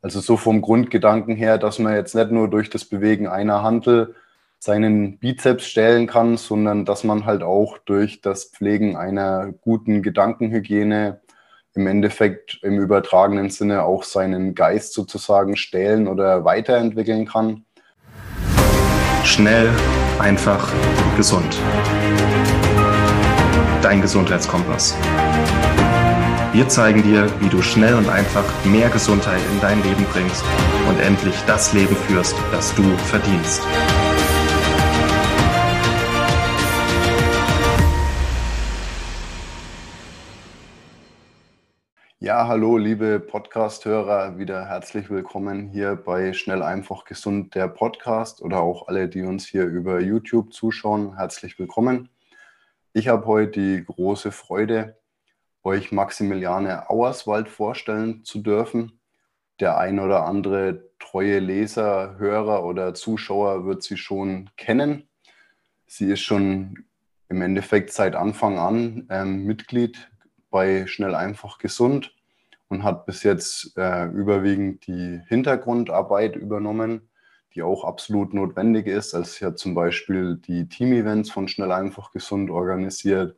Also so vom Grundgedanken her, dass man jetzt nicht nur durch das Bewegen einer Handel seinen Bizeps stellen kann, sondern dass man halt auch durch das Pflegen einer guten Gedankenhygiene im Endeffekt im übertragenen Sinne auch seinen Geist sozusagen stählen oder weiterentwickeln kann. Schnell, einfach, gesund. Dein Gesundheitskompass. Wir zeigen dir, wie du schnell und einfach mehr Gesundheit in dein Leben bringst und endlich das Leben führst, das du verdienst. Ja, hallo, liebe Podcast-Hörer, wieder herzlich willkommen hier bei Schnell, einfach, gesund, der Podcast oder auch alle, die uns hier über YouTube zuschauen, herzlich willkommen. Ich habe heute die große Freude, euch Maximiliane Auerswald vorstellen zu dürfen. Der ein oder andere treue Leser, Hörer oder Zuschauer wird sie schon kennen. Sie ist schon im Endeffekt seit Anfang an ähm, Mitglied bei Schnell einfach gesund und hat bis jetzt äh, überwiegend die Hintergrundarbeit übernommen, die auch absolut notwendig ist. Also sie hat zum Beispiel die Team-Events von Schnell einfach gesund organisiert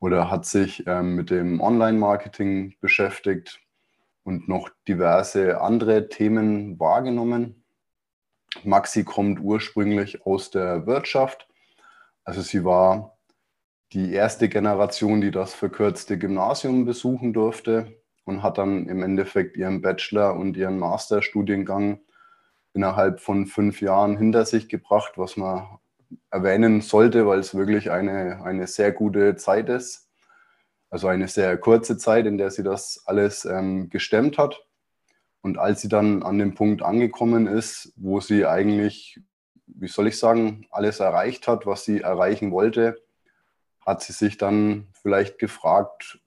oder hat sich ähm, mit dem Online-Marketing beschäftigt und noch diverse andere Themen wahrgenommen. Maxi kommt ursprünglich aus der Wirtschaft. Also sie war die erste Generation, die das verkürzte Gymnasium besuchen durfte und hat dann im Endeffekt ihren Bachelor und ihren Masterstudiengang innerhalb von fünf Jahren hinter sich gebracht, was man erwähnen sollte, weil es wirklich eine, eine sehr gute Zeit ist. Also eine sehr kurze Zeit, in der sie das alles ähm, gestemmt hat. Und als sie dann an dem Punkt angekommen ist, wo sie eigentlich, wie soll ich sagen, alles erreicht hat, was sie erreichen wollte, hat sie sich dann vielleicht gefragt,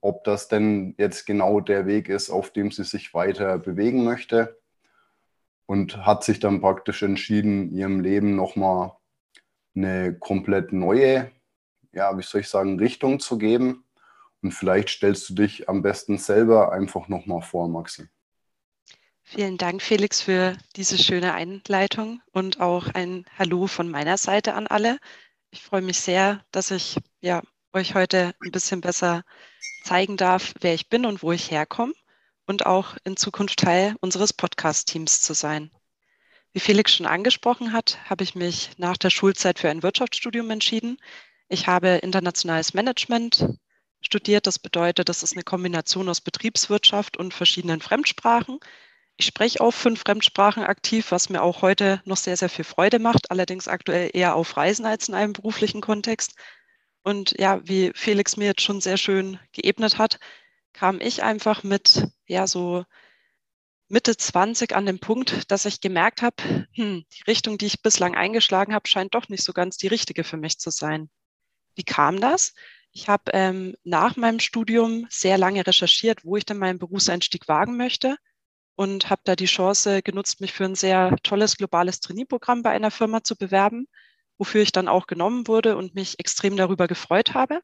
ob das denn jetzt genau der Weg ist, auf dem sie sich weiter bewegen möchte. Und hat sich dann praktisch entschieden, ihrem Leben nochmal eine komplett neue, ja, wie soll ich sagen, Richtung zu geben. Und vielleicht stellst du dich am besten selber einfach nochmal vor, Maxi. Vielen Dank, Felix, für diese schöne Einleitung und auch ein Hallo von meiner Seite an alle. Ich freue mich sehr, dass ich ja, euch heute ein bisschen besser zeigen darf, wer ich bin und wo ich herkomme und auch in Zukunft Teil unseres Podcast-Teams zu sein. Wie Felix schon angesprochen hat, habe ich mich nach der Schulzeit für ein Wirtschaftsstudium entschieden. Ich habe internationales Management studiert. Das bedeutet, das ist eine Kombination aus Betriebswirtschaft und verschiedenen Fremdsprachen. Ich spreche auch fünf Fremdsprachen aktiv, was mir auch heute noch sehr, sehr viel Freude macht, allerdings aktuell eher auf Reisen als in einem beruflichen Kontext. Und ja, wie Felix mir jetzt schon sehr schön geebnet hat, kam ich einfach mit, ja, so Mitte 20 an den Punkt, dass ich gemerkt habe, hm, die Richtung, die ich bislang eingeschlagen habe, scheint doch nicht so ganz die richtige für mich zu sein. Wie kam das? Ich habe ähm, nach meinem Studium sehr lange recherchiert, wo ich denn meinen Berufseinstieg wagen möchte und habe da die Chance genutzt, mich für ein sehr tolles globales Trainierprogramm bei einer Firma zu bewerben, wofür ich dann auch genommen wurde und mich extrem darüber gefreut habe.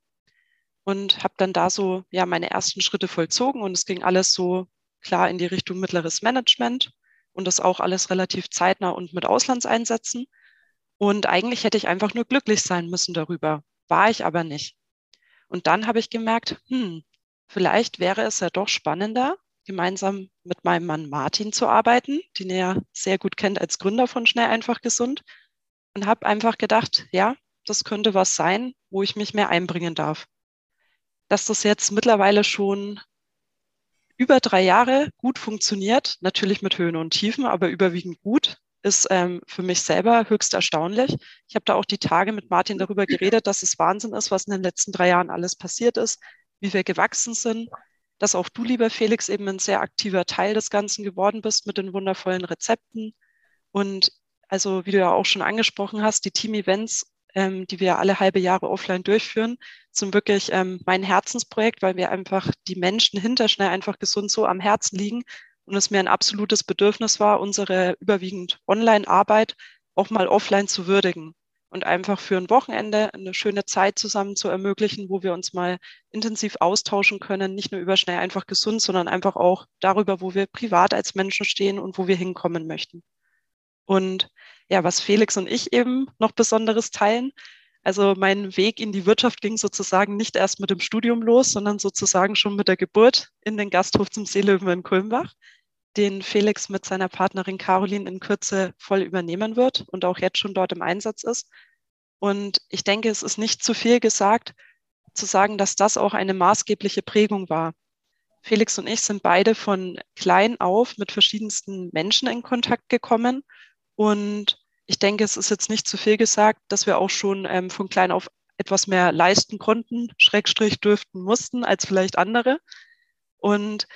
Und habe dann da so ja meine ersten Schritte vollzogen und es ging alles so klar in die Richtung mittleres Management und das auch alles relativ zeitnah und mit Auslandseinsätzen. Und eigentlich hätte ich einfach nur glücklich sein müssen darüber, war ich aber nicht. Und dann habe ich gemerkt, hm, vielleicht wäre es ja doch spannender, gemeinsam mit meinem Mann Martin zu arbeiten, den er sehr gut kennt als Gründer von Schnell einfach gesund. Und habe einfach gedacht, ja, das könnte was sein, wo ich mich mehr einbringen darf. Dass das jetzt mittlerweile schon über drei Jahre gut funktioniert, natürlich mit Höhen und Tiefen, aber überwiegend gut, ist ähm, für mich selber höchst erstaunlich. Ich habe da auch die Tage mit Martin darüber geredet, dass es Wahnsinn ist, was in den letzten drei Jahren alles passiert ist, wie wir gewachsen sind, dass auch du, lieber Felix, eben ein sehr aktiver Teil des Ganzen geworden bist mit den wundervollen Rezepten. Und also, wie du ja auch schon angesprochen hast, die Team-Events, ähm, die wir alle halbe Jahre offline durchführen, sind wirklich ähm, mein Herzensprojekt, weil wir einfach die Menschen hinter schnell einfach gesund so am Herzen liegen und es mir ein absolutes Bedürfnis war, unsere überwiegend Online-Arbeit auch mal offline zu würdigen. und einfach für ein Wochenende eine schöne Zeit zusammen zu ermöglichen, wo wir uns mal intensiv austauschen können, nicht nur über schnell einfach gesund, sondern einfach auch darüber, wo wir privat als Menschen stehen und wo wir hinkommen möchten. Und ja, was Felix und ich eben noch Besonderes teilen, also mein Weg in die Wirtschaft ging sozusagen nicht erst mit dem Studium los, sondern sozusagen schon mit der Geburt in den Gasthof zum Seelöwen in Kulmbach, den Felix mit seiner Partnerin Caroline in Kürze voll übernehmen wird und auch jetzt schon dort im Einsatz ist. Und ich denke, es ist nicht zu viel gesagt, zu sagen, dass das auch eine maßgebliche Prägung war. Felix und ich sind beide von klein auf mit verschiedensten Menschen in Kontakt gekommen und ich denke, es ist jetzt nicht zu viel gesagt, dass wir auch schon ähm, von klein auf etwas mehr leisten konnten, Schrägstrich dürften mussten als vielleicht andere. Und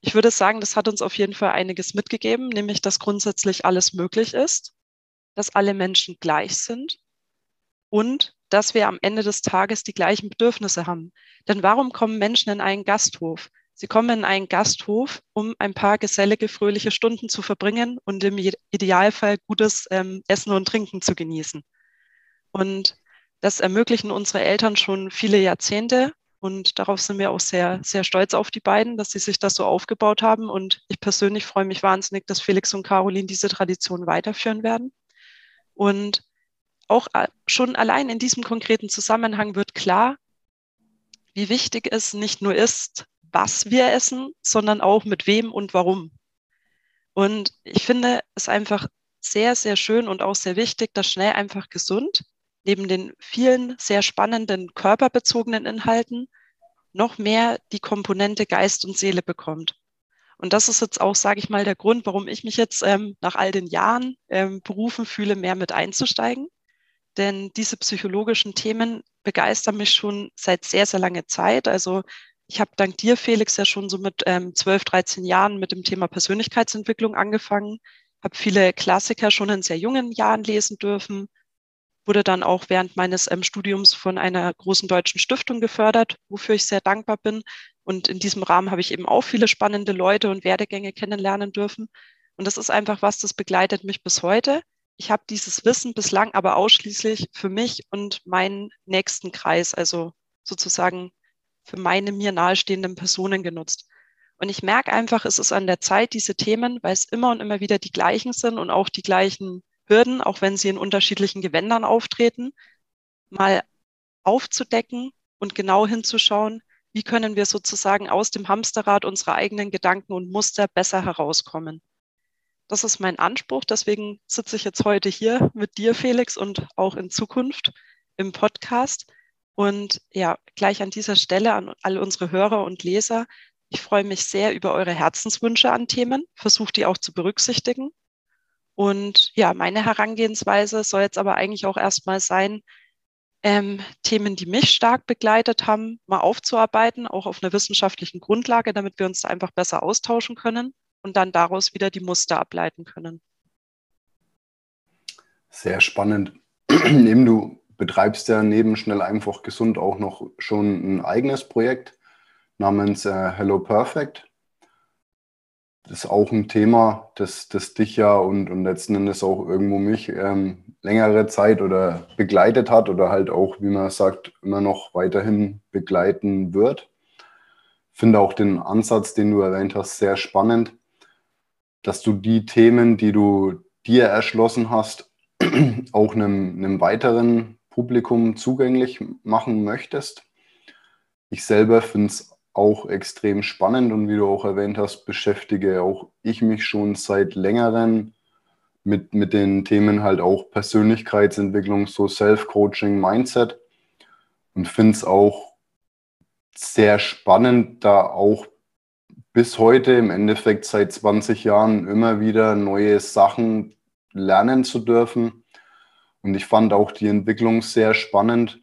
ich würde sagen, das hat uns auf jeden Fall einiges mitgegeben, nämlich dass grundsätzlich alles möglich ist, dass alle Menschen gleich sind und dass wir am Ende des Tages die gleichen Bedürfnisse haben. Denn warum kommen Menschen in einen Gasthof? Sie kommen in einen Gasthof, um ein paar gesellige, fröhliche Stunden zu verbringen und im Idealfall gutes ähm, Essen und Trinken zu genießen. Und das ermöglichen unsere Eltern schon viele Jahrzehnte. Und darauf sind wir auch sehr, sehr stolz auf die beiden, dass sie sich das so aufgebaut haben. Und ich persönlich freue mich wahnsinnig, dass Felix und Caroline diese Tradition weiterführen werden. Und auch äh, schon allein in diesem konkreten Zusammenhang wird klar, wie wichtig es nicht nur ist, was wir essen, sondern auch mit wem und warum. Und ich finde es einfach sehr, sehr schön und auch sehr wichtig, dass schnell einfach gesund neben den vielen sehr spannenden körperbezogenen Inhalten noch mehr die Komponente Geist und Seele bekommt. Und das ist jetzt auch, sage ich mal, der Grund, warum ich mich jetzt ähm, nach all den Jahren ähm, berufen fühle, mehr mit einzusteigen. Denn diese psychologischen Themen begeistern mich schon seit sehr, sehr langer Zeit. Also ich habe dank dir, Felix, ja schon so mit ähm, 12, 13 Jahren mit dem Thema Persönlichkeitsentwicklung angefangen, habe viele Klassiker schon in sehr jungen Jahren lesen dürfen, wurde dann auch während meines ähm, Studiums von einer großen deutschen Stiftung gefördert, wofür ich sehr dankbar bin. Und in diesem Rahmen habe ich eben auch viele spannende Leute und Werdegänge kennenlernen dürfen. Und das ist einfach was, das begleitet mich bis heute. Ich habe dieses Wissen bislang aber ausschließlich für mich und meinen nächsten Kreis, also sozusagen für meine mir nahestehenden Personen genutzt. Und ich merke einfach, es ist an der Zeit, diese Themen, weil es immer und immer wieder die gleichen sind und auch die gleichen Hürden, auch wenn sie in unterschiedlichen Gewändern auftreten, mal aufzudecken und genau hinzuschauen, wie können wir sozusagen aus dem Hamsterrad unserer eigenen Gedanken und Muster besser herauskommen. Das ist mein Anspruch. Deswegen sitze ich jetzt heute hier mit dir, Felix, und auch in Zukunft im Podcast, und ja, gleich an dieser Stelle an alle unsere Hörer und Leser. Ich freue mich sehr über eure Herzenswünsche an Themen, versuche die auch zu berücksichtigen. Und ja, meine Herangehensweise soll jetzt aber eigentlich auch erstmal sein, ähm, Themen, die mich stark begleitet haben, mal aufzuarbeiten, auch auf einer wissenschaftlichen Grundlage, damit wir uns da einfach besser austauschen können und dann daraus wieder die Muster ableiten können. Sehr spannend. Eben du betreibst ja neben Schnell einfach gesund auch noch schon ein eigenes Projekt namens äh, Hello Perfect. Das ist auch ein Thema, das, das dich ja und, und letzten Endes auch irgendwo mich ähm, längere Zeit oder begleitet hat oder halt auch, wie man sagt, immer noch weiterhin begleiten wird. Finde auch den Ansatz, den du erwähnt hast, sehr spannend, dass du die Themen, die du dir erschlossen hast, auch einem, einem weiteren Publikum zugänglich machen möchtest. Ich selber finde es auch extrem spannend und wie du auch erwähnt hast, beschäftige auch ich mich schon seit längerem mit, mit den Themen halt auch Persönlichkeitsentwicklung, so Self-Coaching, Mindset und finde es auch sehr spannend, da auch bis heute im Endeffekt seit 20 Jahren immer wieder neue Sachen lernen zu dürfen und ich fand auch die Entwicklung sehr spannend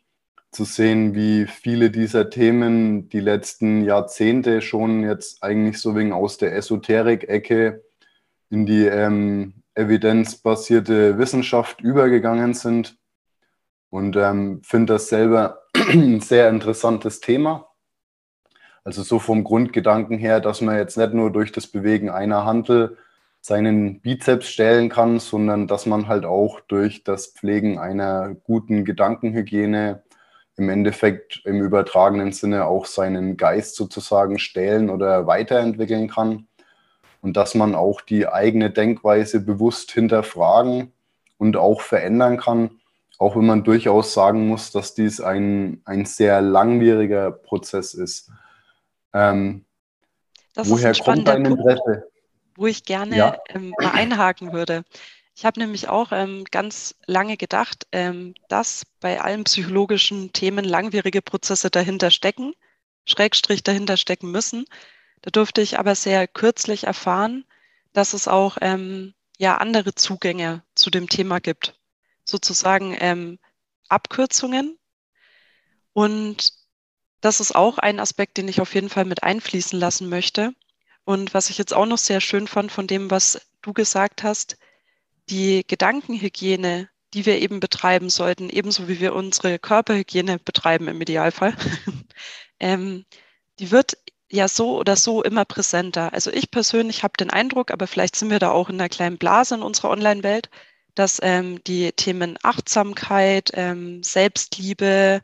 zu sehen, wie viele dieser Themen die letzten Jahrzehnte schon jetzt eigentlich so wegen aus der Esoterik-Ecke in die ähm, evidenzbasierte Wissenschaft übergegangen sind. Und ähm, finde das selber ein sehr interessantes Thema. Also so vom Grundgedanken her, dass man jetzt nicht nur durch das Bewegen einer Handel seinen Bizeps stellen kann, sondern dass man halt auch durch das Pflegen einer guten Gedankenhygiene im Endeffekt im übertragenen Sinne auch seinen Geist sozusagen stählen oder weiterentwickeln kann und dass man auch die eigene Denkweise bewusst hinterfragen und auch verändern kann, auch wenn man durchaus sagen muss, dass dies ein, ein sehr langwieriger Prozess ist. Ähm, woher ist kommt dein Interesse? Punkt, wo ich gerne ja. ähm, mal einhaken würde. Ich habe nämlich auch ähm, ganz lange gedacht, ähm, dass bei allen psychologischen Themen langwierige Prozesse dahinter stecken, Schrägstrich dahinter stecken müssen. Da durfte ich aber sehr kürzlich erfahren, dass es auch ähm, ja andere Zugänge zu dem Thema gibt, sozusagen ähm, Abkürzungen. Und das ist auch ein Aspekt, den ich auf jeden Fall mit einfließen lassen möchte. Und was ich jetzt auch noch sehr schön fand von dem, was du gesagt hast, die Gedankenhygiene, die wir eben betreiben sollten, ebenso wie wir unsere Körperhygiene betreiben im Idealfall, ähm, die wird ja so oder so immer präsenter. Also ich persönlich habe den Eindruck, aber vielleicht sind wir da auch in einer kleinen Blase in unserer Online-Welt, dass ähm, die Themen Achtsamkeit, ähm, Selbstliebe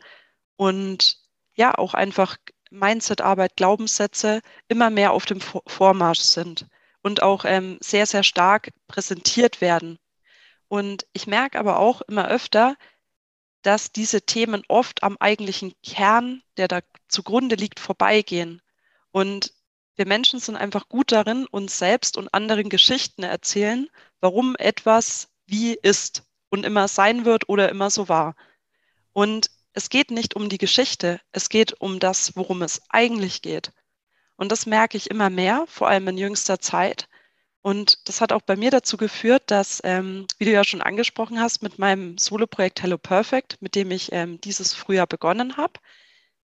und ja auch einfach Mindset-Arbeit, Glaubenssätze immer mehr auf dem Vormarsch sind und auch ähm, sehr, sehr stark präsentiert werden. Und ich merke aber auch immer öfter, dass diese Themen oft am eigentlichen Kern, der da zugrunde liegt, vorbeigehen. Und wir Menschen sind einfach gut darin, uns selbst und anderen Geschichten erzählen, warum etwas wie ist und immer sein wird oder immer so war. Und es geht nicht um die Geschichte, es geht um das, worum es eigentlich geht. Und das merke ich immer mehr, vor allem in jüngster Zeit. Und das hat auch bei mir dazu geführt, dass, ähm, wie du ja schon angesprochen hast, mit meinem Solo-Projekt Hello Perfect, mit dem ich ähm, dieses Frühjahr begonnen habe,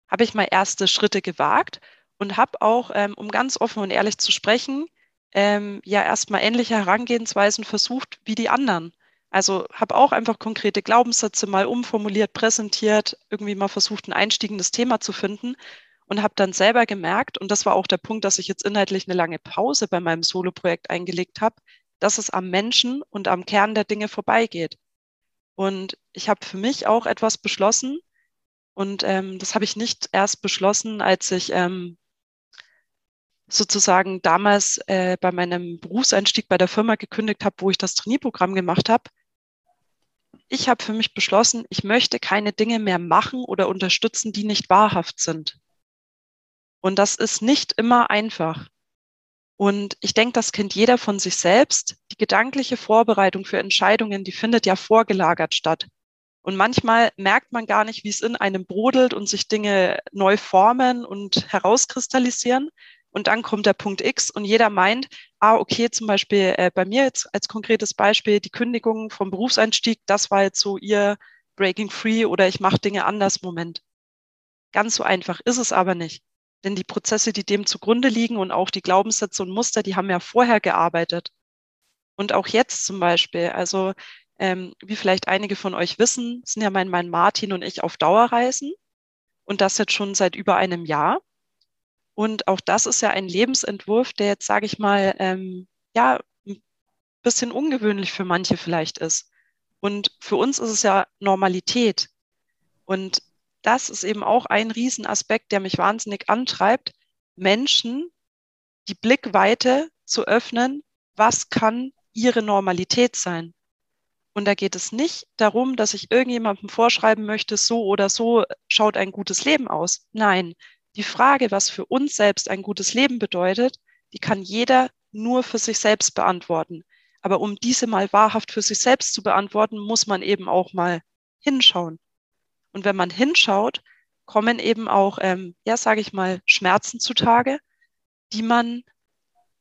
habe ich mal erste Schritte gewagt und habe auch, ähm, um ganz offen und ehrlich zu sprechen, ähm, ja erstmal ähnliche Herangehensweisen versucht wie die anderen. Also habe auch einfach konkrete Glaubenssätze mal umformuliert, präsentiert, irgendwie mal versucht, ein einstiegendes Thema zu finden und habe dann selber gemerkt, und das war auch der Punkt, dass ich jetzt inhaltlich eine lange Pause bei meinem Solo-Projekt eingelegt habe, dass es am Menschen und am Kern der Dinge vorbeigeht. Und ich habe für mich auch etwas beschlossen, und ähm, das habe ich nicht erst beschlossen, als ich ähm, sozusagen damals äh, bei meinem Berufseinstieg bei der Firma gekündigt habe, wo ich das Trainierprogramm gemacht habe. Ich habe für mich beschlossen, ich möchte keine Dinge mehr machen oder unterstützen, die nicht wahrhaft sind. Und das ist nicht immer einfach. Und ich denke, das kennt jeder von sich selbst. Die gedankliche Vorbereitung für Entscheidungen, die findet ja vorgelagert statt. Und manchmal merkt man gar nicht, wie es in einem brodelt und sich Dinge neu formen und herauskristallisieren. Und dann kommt der Punkt X und jeder meint, ah, okay, zum Beispiel äh, bei mir jetzt als konkretes Beispiel, die Kündigung vom Berufseinstieg, das war jetzt so ihr Breaking Free oder ich mache Dinge anders Moment. Ganz so einfach ist es aber nicht. Denn die Prozesse, die dem zugrunde liegen und auch die Glaubenssätze und Muster, die haben ja vorher gearbeitet. Und auch jetzt zum Beispiel, also ähm, wie vielleicht einige von euch wissen, sind ja mein Mann Martin und ich auf Dauerreisen und das jetzt schon seit über einem Jahr. Und auch das ist ja ein Lebensentwurf, der jetzt, sage ich mal, ähm, ja, ein bisschen ungewöhnlich für manche vielleicht ist. Und für uns ist es ja Normalität. Und das ist eben auch ein Riesenaspekt, der mich wahnsinnig antreibt, Menschen die Blickweite zu öffnen, was kann ihre Normalität sein. Und da geht es nicht darum, dass ich irgendjemandem vorschreiben möchte, so oder so schaut ein gutes Leben aus. Nein, die Frage, was für uns selbst ein gutes Leben bedeutet, die kann jeder nur für sich selbst beantworten. Aber um diese mal wahrhaft für sich selbst zu beantworten, muss man eben auch mal hinschauen. Und wenn man hinschaut, kommen eben auch, ähm, ja, sage ich mal, Schmerzen zutage, die man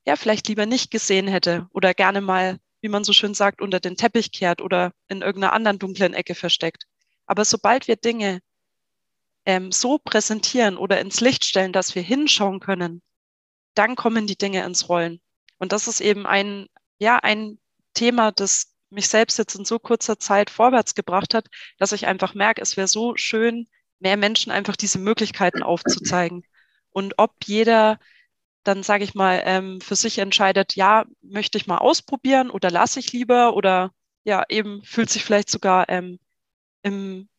ja vielleicht lieber nicht gesehen hätte oder gerne mal, wie man so schön sagt, unter den Teppich kehrt oder in irgendeiner anderen dunklen Ecke versteckt. Aber sobald wir Dinge ähm, so präsentieren oder ins Licht stellen, dass wir hinschauen können, dann kommen die Dinge ins Rollen. Und das ist eben ein, ja, ein Thema, das mich selbst jetzt in so kurzer Zeit vorwärts gebracht hat, dass ich einfach merke, es wäre so schön, mehr Menschen einfach diese Möglichkeiten aufzuzeigen. Und ob jeder dann sage ich mal, ähm, für sich entscheidet, ja, möchte ich mal ausprobieren oder lasse ich lieber oder ja, eben fühlt sich vielleicht sogar ähm, im,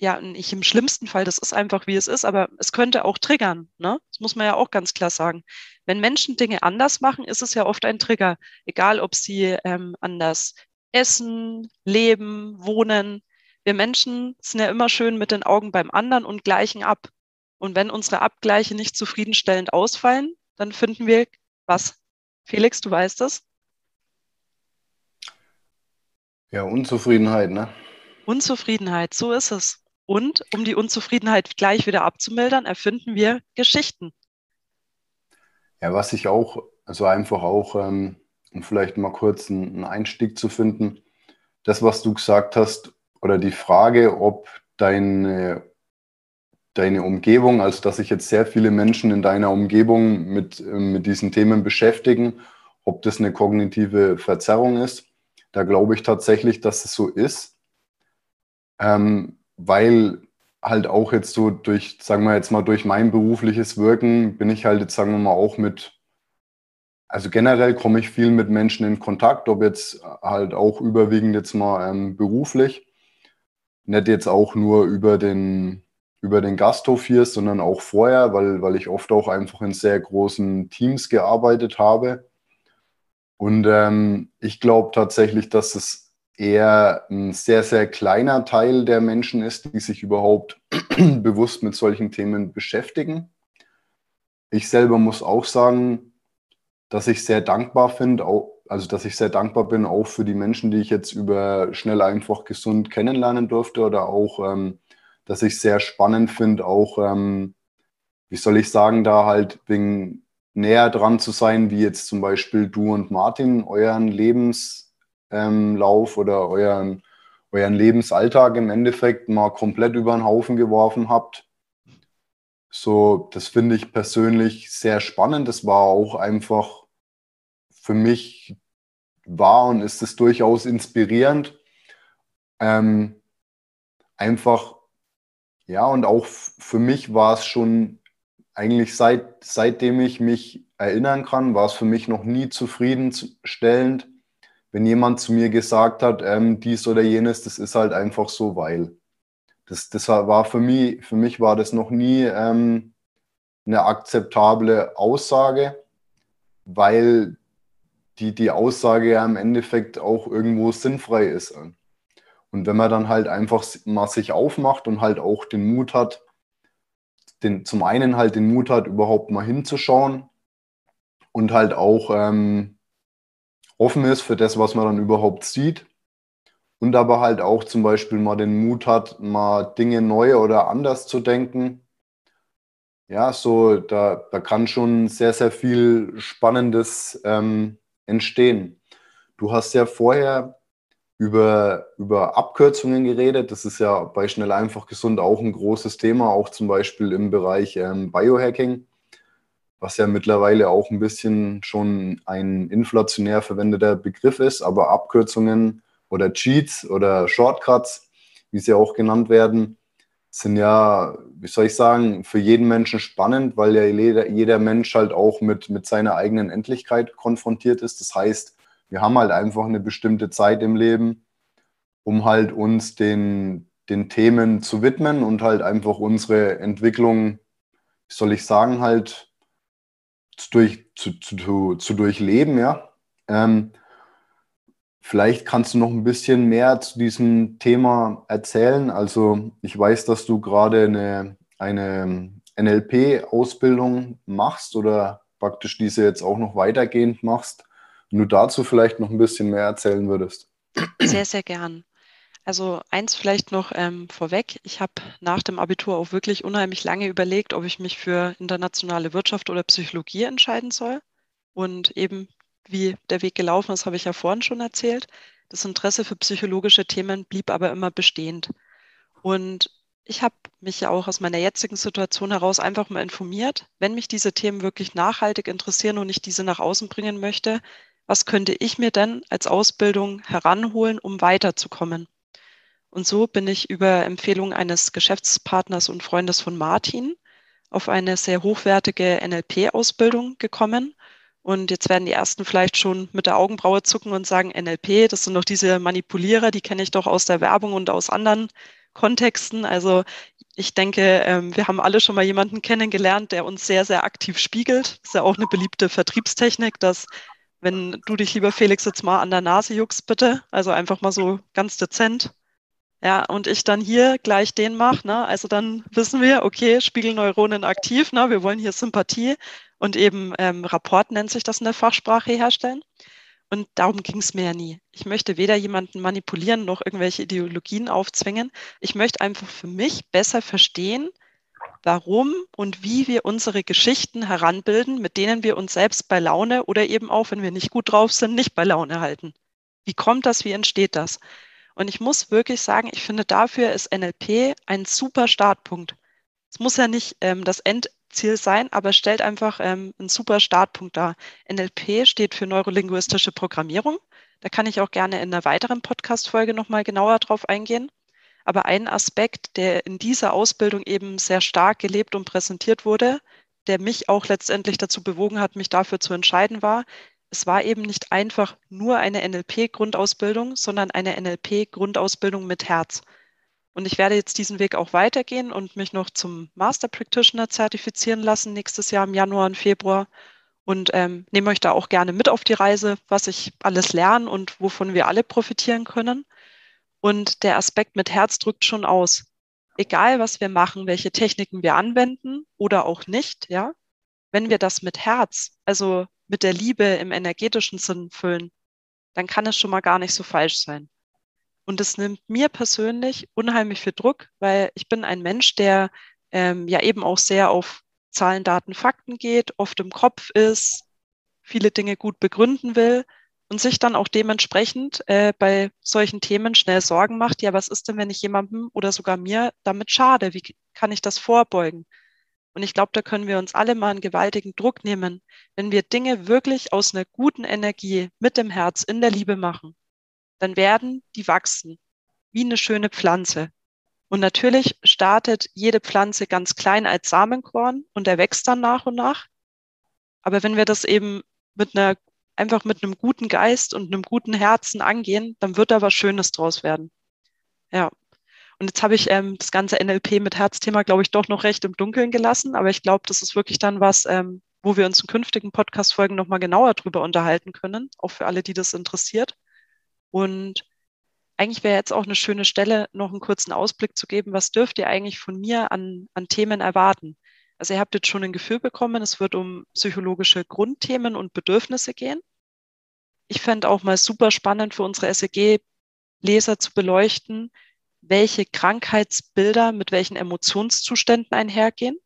ja, nicht im schlimmsten Fall, das ist einfach wie es ist, aber es könnte auch triggern, ne? Das muss man ja auch ganz klar sagen. Wenn Menschen Dinge anders machen, ist es ja oft ein Trigger, egal ob sie ähm, anders essen, leben, wohnen. Wir Menschen sind ja immer schön mit den Augen beim anderen und gleichen ab. Und wenn unsere Abgleiche nicht zufriedenstellend ausfallen, dann finden wir was? Felix, du weißt es? Ja, Unzufriedenheit, ne? Unzufriedenheit, so ist es. Und um die Unzufriedenheit gleich wieder abzumildern, erfinden wir Geschichten. Ja, was ich auch, also einfach auch, ähm, um vielleicht mal kurz einen Einstieg zu finden, das, was du gesagt hast, oder die Frage, ob deine deine Umgebung, also dass sich jetzt sehr viele Menschen in deiner Umgebung mit, ähm, mit diesen Themen beschäftigen, ob das eine kognitive Verzerrung ist. Da glaube ich tatsächlich, dass es so ist, ähm, weil halt auch jetzt so durch, sagen wir jetzt mal, durch mein berufliches Wirken bin ich halt jetzt, sagen wir mal, auch mit, also generell komme ich viel mit Menschen in Kontakt, ob jetzt halt auch überwiegend jetzt mal ähm, beruflich, nicht jetzt auch nur über den, über den Gasthof hier, sondern auch vorher, weil, weil ich oft auch einfach in sehr großen Teams gearbeitet habe. Und ähm, ich glaube tatsächlich, dass es eher ein sehr, sehr kleiner Teil der Menschen ist, die sich überhaupt bewusst mit solchen Themen beschäftigen. Ich selber muss auch sagen, dass ich sehr dankbar finde, also dass ich sehr dankbar bin auch für die Menschen, die ich jetzt über schnell einfach gesund kennenlernen durfte oder auch ähm, dass ich sehr spannend finde, auch, ähm, wie soll ich sagen, da halt wegen näher dran zu sein, wie jetzt zum Beispiel du und Martin, euren Lebenslauf ähm, oder euren, euren Lebensalltag im Endeffekt mal komplett über den Haufen geworfen habt. So, das finde ich persönlich sehr spannend. Das war auch einfach für mich war und ist es durchaus inspirierend. Ähm, einfach ja, und auch für mich war es schon eigentlich seit, seitdem ich mich erinnern kann, war es für mich noch nie zufriedenstellend, wenn jemand zu mir gesagt hat, ähm, dies oder jenes, das ist halt einfach so, weil. Das, das war für mich, für mich war das noch nie ähm, eine akzeptable Aussage, weil die, die Aussage ja im Endeffekt auch irgendwo sinnfrei ist. Und wenn man dann halt einfach mal sich aufmacht und halt auch den Mut hat, den, zum einen halt den Mut hat, überhaupt mal hinzuschauen und halt auch ähm, offen ist für das, was man dann überhaupt sieht. Und aber halt auch zum Beispiel mal den Mut hat, mal Dinge neu oder anders zu denken. Ja, so, da, da kann schon sehr, sehr viel Spannendes ähm, entstehen. Du hast ja vorher über, über Abkürzungen geredet. Das ist ja bei Schnell einfach gesund auch ein großes Thema, auch zum Beispiel im Bereich ähm, Biohacking, was ja mittlerweile auch ein bisschen schon ein inflationär verwendeter Begriff ist, aber Abkürzungen oder Cheats oder Shortcuts, wie sie auch genannt werden, sind ja, wie soll ich sagen, für jeden Menschen spannend, weil ja jeder, jeder Mensch halt auch mit, mit seiner eigenen Endlichkeit konfrontiert ist. Das heißt, wir haben halt einfach eine bestimmte Zeit im Leben, um halt uns den, den Themen zu widmen und halt einfach unsere Entwicklung, wie soll ich sagen, halt zu, durch, zu, zu, zu durchleben, ja. Ähm, vielleicht kannst du noch ein bisschen mehr zu diesem Thema erzählen. Also ich weiß, dass du gerade eine, eine NLP-Ausbildung machst oder praktisch diese jetzt auch noch weitergehend machst. Wenn du dazu vielleicht noch ein bisschen mehr erzählen würdest. Sehr, sehr gern. Also eins vielleicht noch ähm, vorweg. Ich habe nach dem Abitur auch wirklich unheimlich lange überlegt, ob ich mich für internationale Wirtschaft oder Psychologie entscheiden soll. Und eben wie der Weg gelaufen ist, habe ich ja vorhin schon erzählt. Das Interesse für psychologische Themen blieb aber immer bestehend. Und ich habe mich ja auch aus meiner jetzigen Situation heraus einfach mal informiert, wenn mich diese Themen wirklich nachhaltig interessieren und ich diese nach außen bringen möchte, was könnte ich mir denn als Ausbildung heranholen, um weiterzukommen? Und so bin ich über Empfehlung eines Geschäftspartners und Freundes von Martin auf eine sehr hochwertige NLP-Ausbildung gekommen. Und jetzt werden die ersten vielleicht schon mit der Augenbraue zucken und sagen, NLP, das sind doch diese Manipulierer, die kenne ich doch aus der Werbung und aus anderen Kontexten. Also ich denke, ähm, wir haben alle schon mal jemanden kennengelernt, der uns sehr, sehr aktiv spiegelt. Das ist ja auch eine beliebte Vertriebstechnik, dass wenn du dich, lieber Felix, jetzt mal an der Nase juckst, bitte, also einfach mal so ganz dezent, ja, und ich dann hier gleich den mache, ne? also dann wissen wir, okay, Spiegelneuronen aktiv, ne? wir wollen hier Sympathie und eben ähm, Rapport nennt sich das in der Fachsprache herstellen. Und darum ging es mir ja nie. Ich möchte weder jemanden manipulieren noch irgendwelche Ideologien aufzwingen. Ich möchte einfach für mich besser verstehen, warum und wie wir unsere Geschichten heranbilden, mit denen wir uns selbst bei Laune oder eben auch, wenn wir nicht gut drauf sind, nicht bei Laune halten. Wie kommt das? Wie entsteht das? Und ich muss wirklich sagen, ich finde, dafür ist NLP ein super Startpunkt. Es muss ja nicht ähm, das End Ziel sein, aber stellt einfach ähm, einen super Startpunkt dar. NLP steht für neurolinguistische Programmierung. Da kann ich auch gerne in einer weiteren Podcast-Folge nochmal genauer drauf eingehen. Aber ein Aspekt, der in dieser Ausbildung eben sehr stark gelebt und präsentiert wurde, der mich auch letztendlich dazu bewogen hat, mich dafür zu entscheiden, war, es war eben nicht einfach nur eine NLP-Grundausbildung, sondern eine NLP-Grundausbildung mit Herz. Und ich werde jetzt diesen Weg auch weitergehen und mich noch zum Master Practitioner zertifizieren lassen nächstes Jahr im Januar und Februar. Und ähm, nehme euch da auch gerne mit auf die Reise, was ich alles lerne und wovon wir alle profitieren können. Und der Aspekt mit Herz drückt schon aus. Egal, was wir machen, welche Techniken wir anwenden oder auch nicht, ja, wenn wir das mit Herz, also mit der Liebe im energetischen Sinn füllen, dann kann es schon mal gar nicht so falsch sein. Und es nimmt mir persönlich unheimlich viel Druck, weil ich bin ein Mensch, der ähm, ja eben auch sehr auf Zahlen, Daten, Fakten geht, oft im Kopf ist, viele Dinge gut begründen will und sich dann auch dementsprechend äh, bei solchen Themen schnell Sorgen macht, ja, was ist denn, wenn ich jemandem oder sogar mir damit schade? Wie kann ich das vorbeugen? Und ich glaube, da können wir uns alle mal einen gewaltigen Druck nehmen, wenn wir Dinge wirklich aus einer guten Energie mit dem Herz in der Liebe machen dann werden die wachsen wie eine schöne Pflanze. Und natürlich startet jede Pflanze ganz klein als Samenkorn und er wächst dann nach und nach. Aber wenn wir das eben mit einer, einfach mit einem guten Geist und einem guten Herzen angehen, dann wird da was Schönes draus werden. Ja. Und jetzt habe ich ähm, das ganze NLP mit Herzthema, glaube ich, doch noch recht im Dunkeln gelassen. Aber ich glaube, das ist wirklich dann was, ähm, wo wir uns in künftigen Podcast-Folgen nochmal genauer drüber unterhalten können, auch für alle, die das interessiert. Und eigentlich wäre jetzt auch eine schöne Stelle, noch einen kurzen Ausblick zu geben. Was dürft ihr eigentlich von mir an, an Themen erwarten? Also ihr habt jetzt schon ein Gefühl bekommen, es wird um psychologische Grundthemen und Bedürfnisse gehen. Ich fände auch mal super spannend für unsere SEG-Leser zu beleuchten, welche Krankheitsbilder mit welchen Emotionszuständen einhergehen.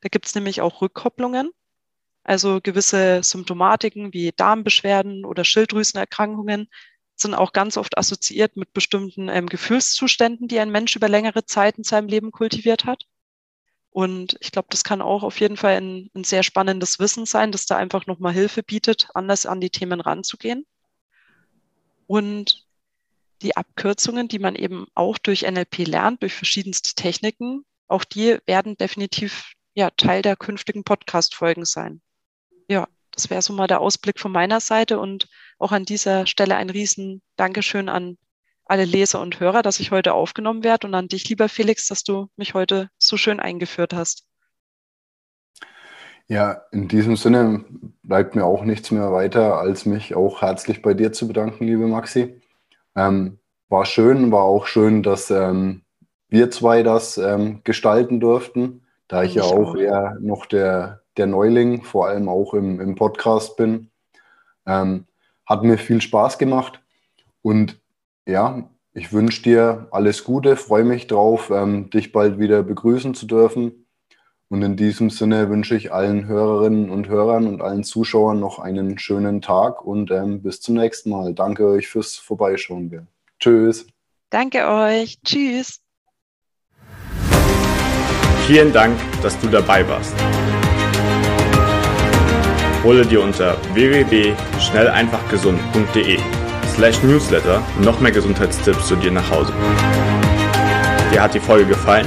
Da gibt es nämlich auch Rückkopplungen. Also gewisse Symptomatiken wie Darmbeschwerden oder Schilddrüsenerkrankungen sind auch ganz oft assoziiert mit bestimmten ähm, Gefühlszuständen, die ein Mensch über längere Zeit in seinem Leben kultiviert hat. Und ich glaube, das kann auch auf jeden Fall ein, ein sehr spannendes Wissen sein, das da einfach nochmal Hilfe bietet, anders an die Themen ranzugehen. Und die Abkürzungen, die man eben auch durch NLP lernt, durch verschiedenste Techniken, auch die werden definitiv ja, Teil der künftigen Podcast-Folgen sein. Ja, das wäre so mal der Ausblick von meiner Seite und auch an dieser Stelle ein riesen Dankeschön an alle Leser und Hörer, dass ich heute aufgenommen werde und an dich, lieber Felix, dass du mich heute so schön eingeführt hast. Ja, in diesem Sinne bleibt mir auch nichts mehr weiter, als mich auch herzlich bei dir zu bedanken, liebe Maxi. Ähm, war schön, war auch schön, dass ähm, wir zwei das ähm, gestalten durften, da ich, ich ja auch, auch eher noch der, der Neuling, vor allem auch im, im Podcast bin. Ähm, hat mir viel Spaß gemacht und ja, ich wünsche dir alles Gute, freue mich drauf, ähm, dich bald wieder begrüßen zu dürfen. Und in diesem Sinne wünsche ich allen Hörerinnen und Hörern und allen Zuschauern noch einen schönen Tag und ähm, bis zum nächsten Mal. Danke euch fürs Vorbeischauen. Tschüss. Danke euch. Tschüss. Vielen Dank, dass du dabei warst. Hole dir unter www.schnelleinfachgesund.de slash newsletter noch mehr Gesundheitstipps zu dir nach Hause. Dir hat die Folge gefallen?